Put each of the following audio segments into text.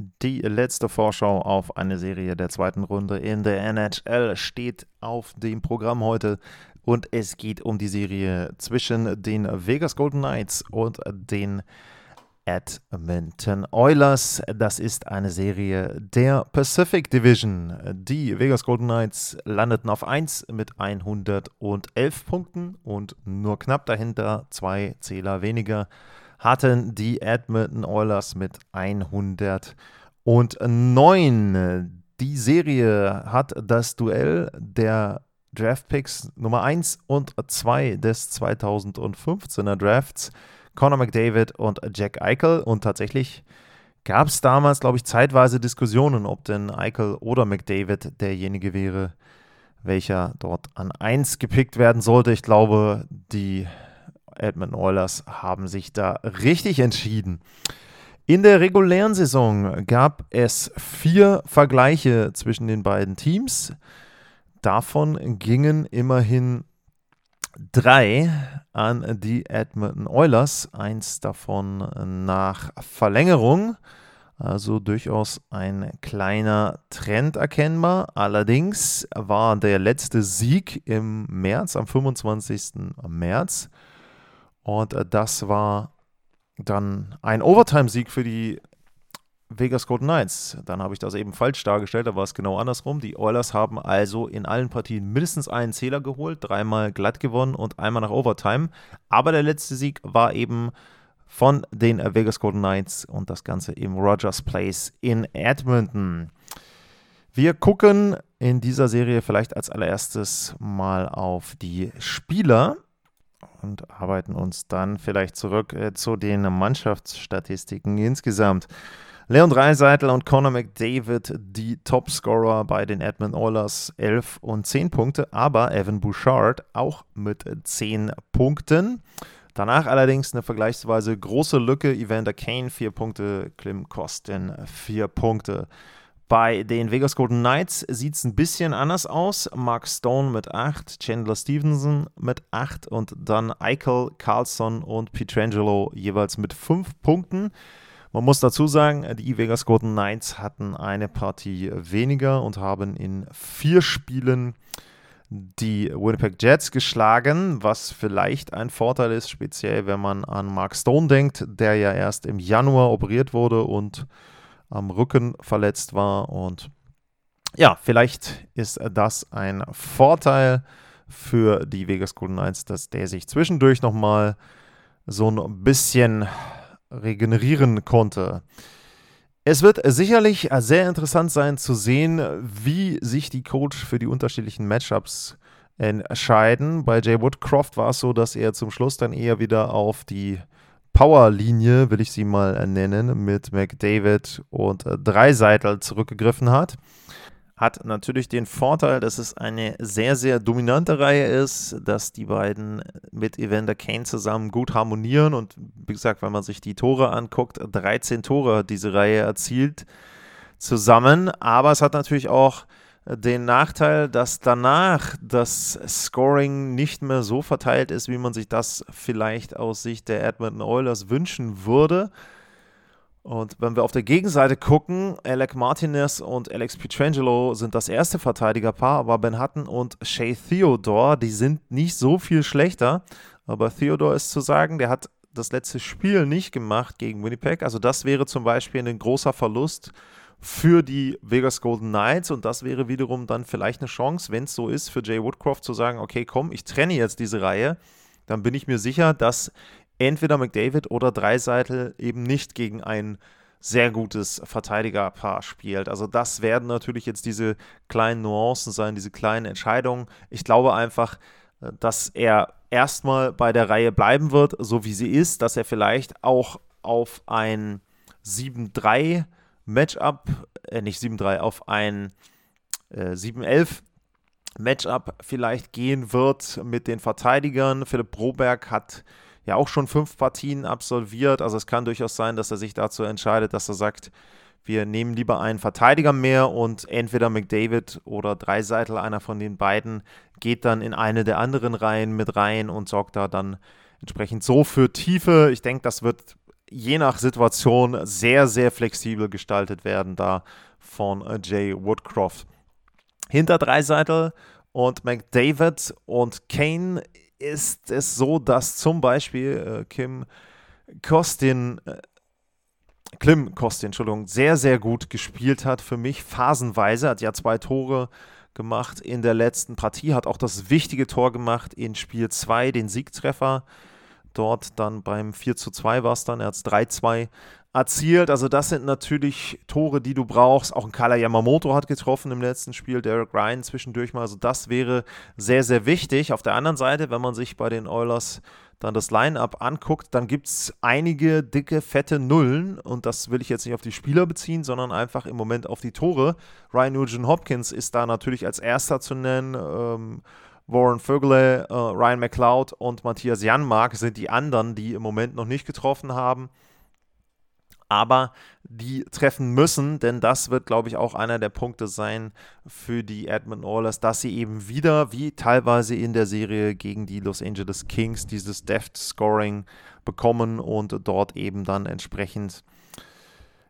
Die letzte Vorschau auf eine Serie der zweiten Runde in der NHL steht auf dem Programm heute und es geht um die Serie zwischen den Vegas Golden Knights und den Edmonton Oilers. Das ist eine Serie der Pacific Division. Die Vegas Golden Knights landeten auf 1 mit 111 Punkten und nur knapp dahinter, zwei Zähler weniger, hatten die Edmonton Oilers mit 109. Die Serie hat das Duell der Draftpicks Nummer 1 und 2 des 2015er Drafts Conor McDavid und Jack Eichel. Und tatsächlich gab es damals, glaube ich, zeitweise Diskussionen, ob denn Eichel oder McDavid derjenige wäre, welcher dort an 1 gepickt werden sollte. Ich glaube, die Edmonton Oilers haben sich da richtig entschieden. In der regulären Saison gab es vier Vergleiche zwischen den beiden Teams. Davon gingen immerhin drei an die Edmonton Oilers, eins davon nach Verlängerung. Also durchaus ein kleiner Trend erkennbar. Allerdings war der letzte Sieg im März, am 25. März. Und das war dann ein Overtime-Sieg für die Vegas Golden Knights. Dann habe ich das eben falsch dargestellt, da war es genau andersrum. Die Oilers haben also in allen Partien mindestens einen Zähler geholt, dreimal glatt gewonnen und einmal nach Overtime. Aber der letzte Sieg war eben von den Vegas Golden Knights und das Ganze im Rogers Place in Edmonton. Wir gucken in dieser Serie vielleicht als allererstes mal auf die Spieler und arbeiten uns dann vielleicht zurück äh, zu den Mannschaftsstatistiken insgesamt. Leon Dreiseitel und Conor McDavid die Topscorer bei den Edmund Oilers 11 und 10 Punkte, aber Evan Bouchard auch mit 10 Punkten. Danach allerdings eine vergleichsweise große Lücke. Evander Kane 4 Punkte, Klim Kostin 4 Punkte. Bei den Vegas Golden Knights sieht es ein bisschen anders aus. Mark Stone mit 8, Chandler Stevenson mit 8 und dann Eichel, Carlson und Pietrangelo jeweils mit 5 Punkten. Man muss dazu sagen, die Vegas Golden Knights hatten eine Partie weniger und haben in vier Spielen die Winnipeg Jets geschlagen, was vielleicht ein Vorteil ist, speziell wenn man an Mark Stone denkt, der ja erst im Januar operiert wurde und am Rücken verletzt war. Und ja, vielleicht ist das ein Vorteil für die Vegas Golden Knights, dass der sich zwischendurch nochmal so ein bisschen regenerieren konnte. Es wird sicherlich sehr interessant sein zu sehen, wie sich die Coach für die unterschiedlichen Matchups entscheiden. Bei Jay Woodcroft war es so, dass er zum Schluss dann eher wieder auf die Powerlinie, will ich sie mal nennen, mit McDavid und Dreiseitel zurückgegriffen hat. Hat natürlich den Vorteil, dass es eine sehr, sehr dominante Reihe ist, dass die beiden mit Evander Kane zusammen gut harmonieren und wie gesagt, wenn man sich die Tore anguckt, 13 Tore hat diese Reihe erzielt zusammen, aber es hat natürlich auch den Nachteil, dass danach das Scoring nicht mehr so verteilt ist, wie man sich das vielleicht aus Sicht der Edmonton Oilers wünschen würde. Und wenn wir auf der Gegenseite gucken, Alec Martinez und Alex Pietrangelo sind das erste Verteidigerpaar, aber Ben Hutton und Shay Theodore, die sind nicht so viel schlechter. Aber Theodore ist zu sagen, der hat das letzte Spiel nicht gemacht gegen Winnipeg. Also das wäre zum Beispiel ein großer Verlust für die Vegas Golden Knights und das wäre wiederum dann vielleicht eine Chance, wenn es so ist, für Jay Woodcroft zu sagen, okay, komm, ich trenne jetzt diese Reihe, dann bin ich mir sicher, dass entweder McDavid oder Dreiseitel eben nicht gegen ein sehr gutes Verteidigerpaar spielt. Also das werden natürlich jetzt diese kleinen Nuancen sein, diese kleinen Entscheidungen. Ich glaube einfach, äh, dass er erstmal bei der Reihe bleiben wird, so wie sie ist, dass er vielleicht auch auf ein 7-3 Matchup, äh nicht 7-3, auf ein äh, 7-11 Matchup vielleicht gehen wird mit den Verteidigern. Philipp Broberg hat ja auch schon fünf Partien absolviert. Also es kann durchaus sein, dass er sich dazu entscheidet, dass er sagt, wir nehmen lieber einen Verteidiger mehr und entweder McDavid oder Dreiseitel, einer von den beiden, geht dann in eine der anderen Reihen mit rein und sorgt da dann entsprechend so für Tiefe. Ich denke, das wird je nach Situation sehr, sehr flexibel gestaltet werden da von äh, Jay Woodcroft. Hinter Dreiseitel und McDavid und Kane ist es so, dass zum Beispiel äh, Kim Kostin, äh, Klim Kostin, Entschuldigung, sehr, sehr gut gespielt hat für mich, phasenweise, hat ja zwei Tore gemacht in der letzten Partie, hat auch das wichtige Tor gemacht in Spiel 2, den Siegtreffer. Dort dann beim 4 zu 2 war es dann, er hat es 3-2 erzielt. Also das sind natürlich Tore, die du brauchst. Auch ein Kala Yamamoto hat getroffen im letzten Spiel, Derek Ryan zwischendurch mal. Also das wäre sehr, sehr wichtig. Auf der anderen Seite, wenn man sich bei den Oilers dann das Line-up anguckt, dann gibt es einige dicke, fette Nullen. Und das will ich jetzt nicht auf die Spieler beziehen, sondern einfach im Moment auf die Tore. Ryan Nugent Hopkins ist da natürlich als erster zu nennen. Ähm, Warren Vögele, äh, Ryan McLeod und Matthias Janmark sind die anderen, die im Moment noch nicht getroffen haben. Aber die treffen müssen, denn das wird, glaube ich, auch einer der Punkte sein für die Edmund Oilers, dass sie eben wieder, wie teilweise in der Serie gegen die Los Angeles Kings, dieses Deft Scoring bekommen und dort eben dann entsprechend,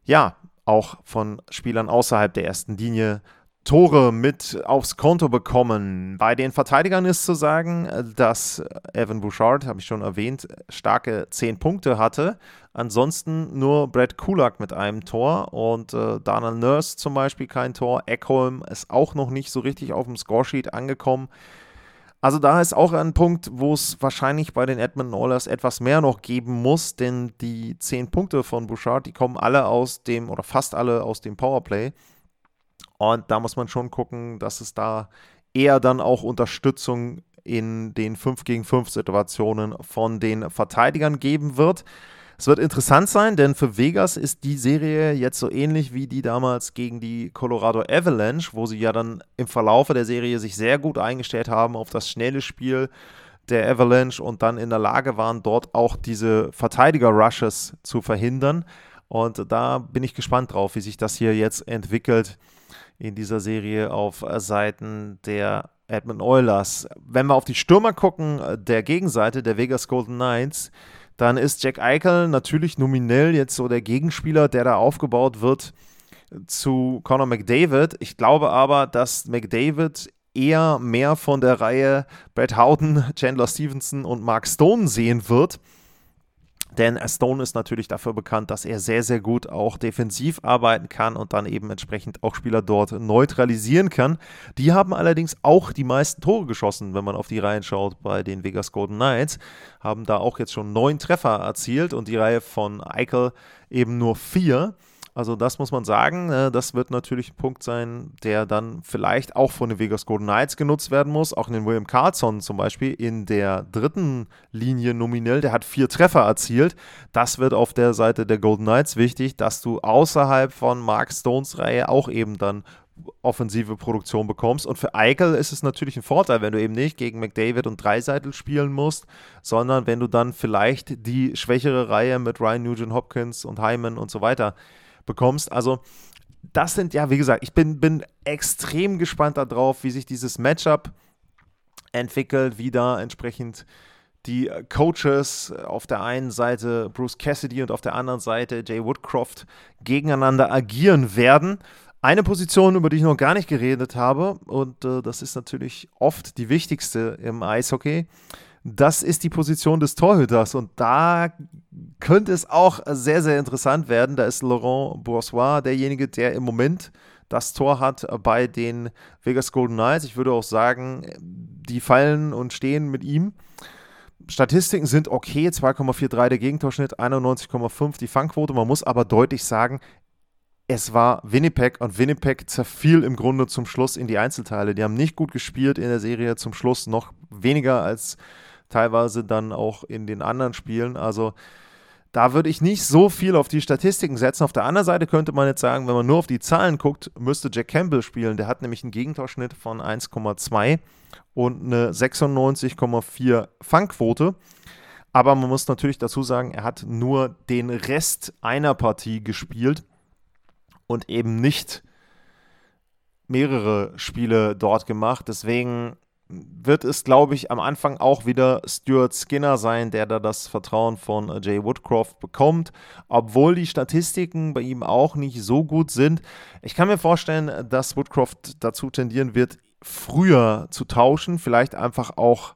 ja, auch von Spielern außerhalb der ersten Linie Tore mit aufs Konto bekommen. Bei den Verteidigern ist zu sagen, dass Evan Bouchard, habe ich schon erwähnt, starke 10 Punkte hatte. Ansonsten nur Brad Kulak mit einem Tor und äh, Daniel Nurse zum Beispiel kein Tor. Eckholm ist auch noch nicht so richtig auf dem Scoresheet angekommen. Also da ist auch ein Punkt, wo es wahrscheinlich bei den Edmonton Oilers etwas mehr noch geben muss, denn die 10 Punkte von Bouchard, die kommen alle aus dem, oder fast alle aus dem Powerplay. Und da muss man schon gucken, dass es da eher dann auch Unterstützung in den 5 gegen 5 Situationen von den Verteidigern geben wird. Es wird interessant sein, denn für Vegas ist die Serie jetzt so ähnlich wie die damals gegen die Colorado Avalanche, wo sie ja dann im Verlaufe der Serie sich sehr gut eingestellt haben auf das schnelle Spiel der Avalanche und dann in der Lage waren, dort auch diese Verteidiger-Rushes zu verhindern. Und da bin ich gespannt drauf, wie sich das hier jetzt entwickelt in dieser Serie auf Seiten der Edmund Oilers. Wenn wir auf die Stürmer gucken, der Gegenseite der Vegas Golden Knights, dann ist Jack Eichel natürlich nominell jetzt so der Gegenspieler, der da aufgebaut wird zu Conor McDavid. Ich glaube aber, dass McDavid eher mehr von der Reihe Brad Howden, Chandler Stevenson und Mark Stone sehen wird denn Stone ist natürlich dafür bekannt, dass er sehr, sehr gut auch defensiv arbeiten kann und dann eben entsprechend auch Spieler dort neutralisieren kann. Die haben allerdings auch die meisten Tore geschossen, wenn man auf die Reihen schaut bei den Vegas Golden Knights. Haben da auch jetzt schon neun Treffer erzielt und die Reihe von Eichel eben nur vier. Also das muss man sagen. Äh, das wird natürlich ein Punkt sein, der dann vielleicht auch von den Vegas Golden Knights genutzt werden muss. Auch in den William Carlson zum Beispiel in der dritten Linie nominell. Der hat vier Treffer erzielt. Das wird auf der Seite der Golden Knights wichtig, dass du außerhalb von Mark Stones Reihe auch eben dann offensive Produktion bekommst. Und für Eichel ist es natürlich ein Vorteil, wenn du eben nicht gegen McDavid und Dreiseitel spielen musst, sondern wenn du dann vielleicht die schwächere Reihe mit Ryan Nugent Hopkins und Hyman und so weiter bekommst. Also das sind ja, wie gesagt, ich bin, bin extrem gespannt darauf, wie sich dieses Matchup entwickelt, wie da entsprechend die Coaches auf der einen Seite Bruce Cassidy und auf der anderen Seite Jay Woodcroft gegeneinander agieren werden. Eine Position, über die ich noch gar nicht geredet habe, und äh, das ist natürlich oft die wichtigste im Eishockey, das ist die Position des Torhüters. Und da könnte es auch sehr, sehr interessant werden. Da ist Laurent Boursois derjenige, der im Moment das Tor hat bei den Vegas Golden Knights. Ich würde auch sagen, die fallen und stehen mit ihm. Statistiken sind okay, 2,43 der Gegentorschnitt, 91,5 die Fangquote. Man muss aber deutlich sagen, es war Winnipeg und Winnipeg zerfiel im Grunde zum Schluss in die Einzelteile. Die haben nicht gut gespielt in der Serie, zum Schluss noch weniger als teilweise dann auch in den anderen Spielen. Also Da würde ich nicht so viel auf die Statistiken setzen. Auf der anderen Seite könnte man jetzt sagen, wenn man nur auf die Zahlen guckt, müsste Jack Campbell spielen. Der hat nämlich einen Gegentorschnitt von 1,2 und eine 96,4 Fangquote. Aber man muss natürlich dazu sagen, er hat nur den Rest einer Partie gespielt und eben nicht mehrere Spiele dort gemacht. Deswegen wird es, glaube ich, am Anfang auch wieder Stuart Skinner sein, der da das Vertrauen von äh, Jay Woodcroft bekommt, obwohl die Statistiken bei ihm auch nicht so gut sind. Ich kann mir vorstellen, dass Woodcroft dazu tendieren wird, früher zu tauschen, vielleicht einfach auch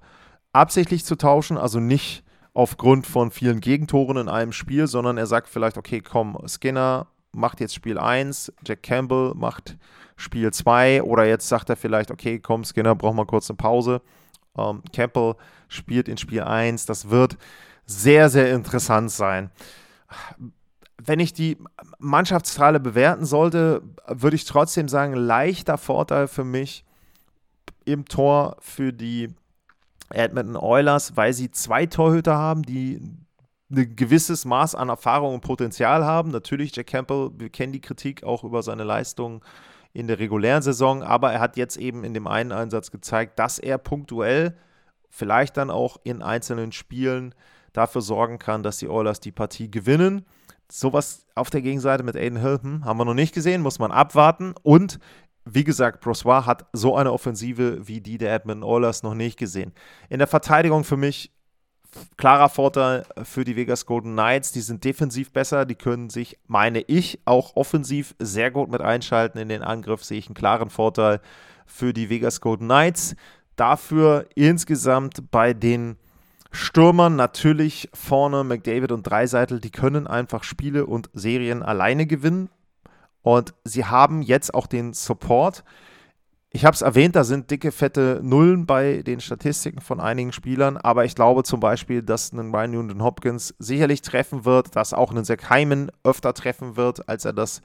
absichtlich zu tauschen, also nicht aufgrund von vielen Gegentoren in einem Spiel, sondern er sagt vielleicht, okay, komm, Skinner macht jetzt Spiel 1, Jack Campbell macht Spiel 2 oder jetzt sagt er vielleicht, okay, komm, Skinner, braucht mal kurz eine Pause. Ähm, Campbell spielt in Spiel 1. Das wird sehr, sehr interessant sein. Wenn ich die Mannschaftsteile bewerten sollte, würde ich trotzdem sagen, leichter Vorteil für mich im Tor für die Edmonton Oilers, weil sie zwei Torhüter haben, die ein gewisses Maß an Erfahrung und Potenzial haben. Natürlich, Jack Campbell, wir kennen die Kritik auch über seine Leistungen in der regulären Saison, aber er hat jetzt eben in dem einen Einsatz gezeigt, dass er punktuell, vielleicht dann auch in einzelnen Spielen dafür sorgen kann, dass die Oilers die Partie gewinnen. Sowas auf der Gegenseite mit Aiden Hilton haben wir noch nicht gesehen, muss man abwarten. Und wie gesagt, Brossois hat so eine Offensive wie die der Edmonton Oilers noch nicht gesehen. In der Verteidigung für mich klarer Vorteil für die Vegas Golden Knights. Die sind defensiv besser, die können sich, meine ich, auch offensiv sehr gut mit einschalten. In den Angriff sehe ich einen klaren Vorteil für die Vegas Golden Knights. Dafür insgesamt bei den Stürmern natürlich vorne McDavid und Dreiseitel, die können einfach Spiele und Serien alleine gewinnen. Und sie haben jetzt auch den Support. Ich habe es erwähnt, da sind dicke, fette Nullen bei den Statistiken von einigen Spielern, aber ich glaube zum Beispiel, dass ein Ryan Newton Hopkins sicherlich treffen wird, dass auch ein Zach Hyman öfter treffen wird, als er das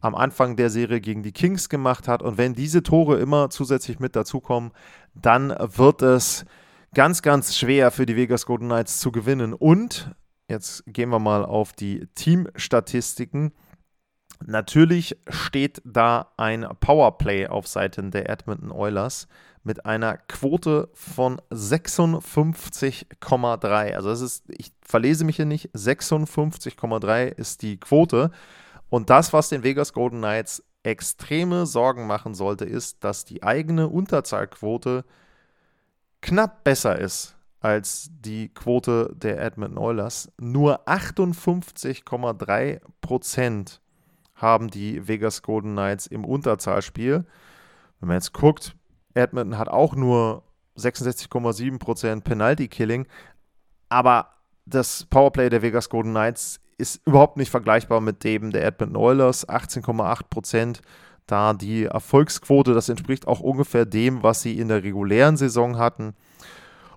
am Anfang der Serie gegen die Kings gemacht hat. Und wenn diese Tore immer zusätzlich mit dazukommen, dann wird es ganz, ganz schwer für die Vegas Golden Knights zu gewinnen. Und jetzt gehen wir mal auf die Teamstatistiken. Natürlich steht da ein Powerplay auf Seiten der Edmonton Oilers mit einer Quote von 56,3. Also das ist, ich verlese mich hier nicht, 56,3 ist die Quote. Und das, was den Vegas Golden Knights extreme Sorgen machen sollte, ist, dass die eigene Unterzahlquote knapp besser ist als die Quote der Edmonton Oilers. Nur 58,3 Prozent haben die Vegas Golden Knights im Unterzahlspiel. Wenn man jetzt guckt, Edmonton hat auch nur 66,7% Penalty-Killing, aber das Powerplay der Vegas Golden Knights ist überhaupt nicht vergleichbar mit dem der Edmonton Oilers, 18,8%. Da die Erfolgsquote, das entspricht auch ungefähr dem, was sie in der regulären Saison hatten.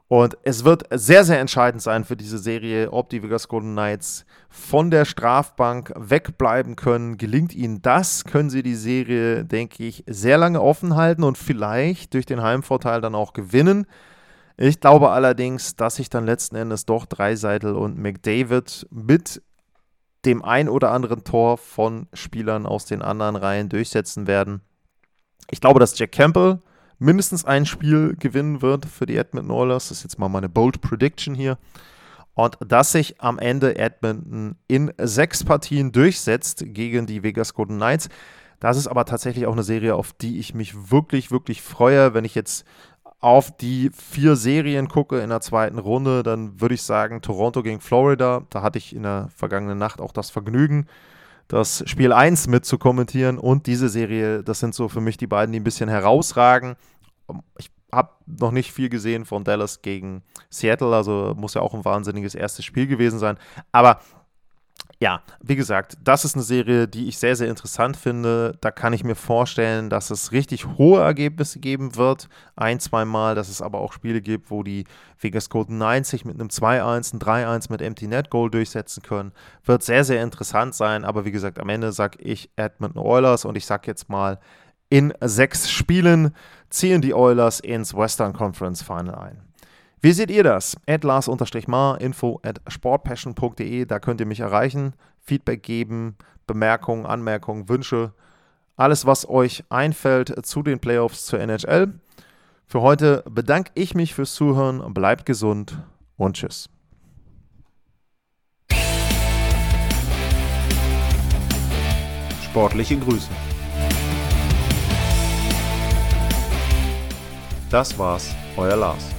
Und es wird sehr, sehr entscheidend sein für diese Serie, ob die Vegas Golden Knights von der Strafbank wegbleiben können. Gelingt ihnen das, können sie die Serie, denke ich, sehr lange offen halten und vielleicht durch den Heimvorteil dann auch gewinnen. Ich glaube allerdings, dass sich dann letzten Endes doch Dreiseitel und McDavid mit dem ein oder anderen Tor von Spielern aus den anderen Reihen durchsetzen werden. Ich glaube, dass Jack Campbell mindestens ein Spiel gewinnen wird für die Edmonton Oilers. Das ist jetzt mal meine Bold Prediction hier. Und dass sich am Ende Edmonton in sechs Partien durchsetzt gegen die Vegas Golden Knights. Das ist aber tatsächlich auch eine Serie, auf die ich mich wirklich, wirklich freue. Wenn ich jetzt auf die vier Serien gucke in der zweiten Runde, dann würde ich sagen Toronto gegen Florida. Da hatte ich in der vergangenen Nacht auch das Vergnügen, das Spiel 1 mit zu kommentieren und diese Serie, das sind so für mich die beiden, die ein bisschen herausragen. Ich habe noch nicht viel gesehen von Dallas gegen Seattle, also muss ja auch ein wahnsinniges erstes Spiel gewesen sein. Aber ja, wie gesagt, das ist eine Serie, die ich sehr, sehr interessant finde. Da kann ich mir vorstellen, dass es richtig hohe Ergebnisse geben wird. Ein, zweimal, dass es aber auch Spiele gibt, wo die Vegas Knights sich mit einem 2-1, ein 3-1 mit Empty Net Goal durchsetzen können. Wird sehr, sehr interessant sein. Aber wie gesagt, am Ende sage ich Edmonton Oilers und ich sage jetzt mal, in sechs Spielen ziehen die Oilers ins Western Conference Final ein. Wie seht ihr das? At Lars-Mar, info at sportpassion.de, da könnt ihr mich erreichen, Feedback geben, Bemerkungen, Anmerkungen, Wünsche, alles, was euch einfällt zu den Playoffs zur NHL. Für heute bedanke ich mich fürs Zuhören, bleibt gesund und tschüss. Sportliche Grüße. Das war's, euer Lars.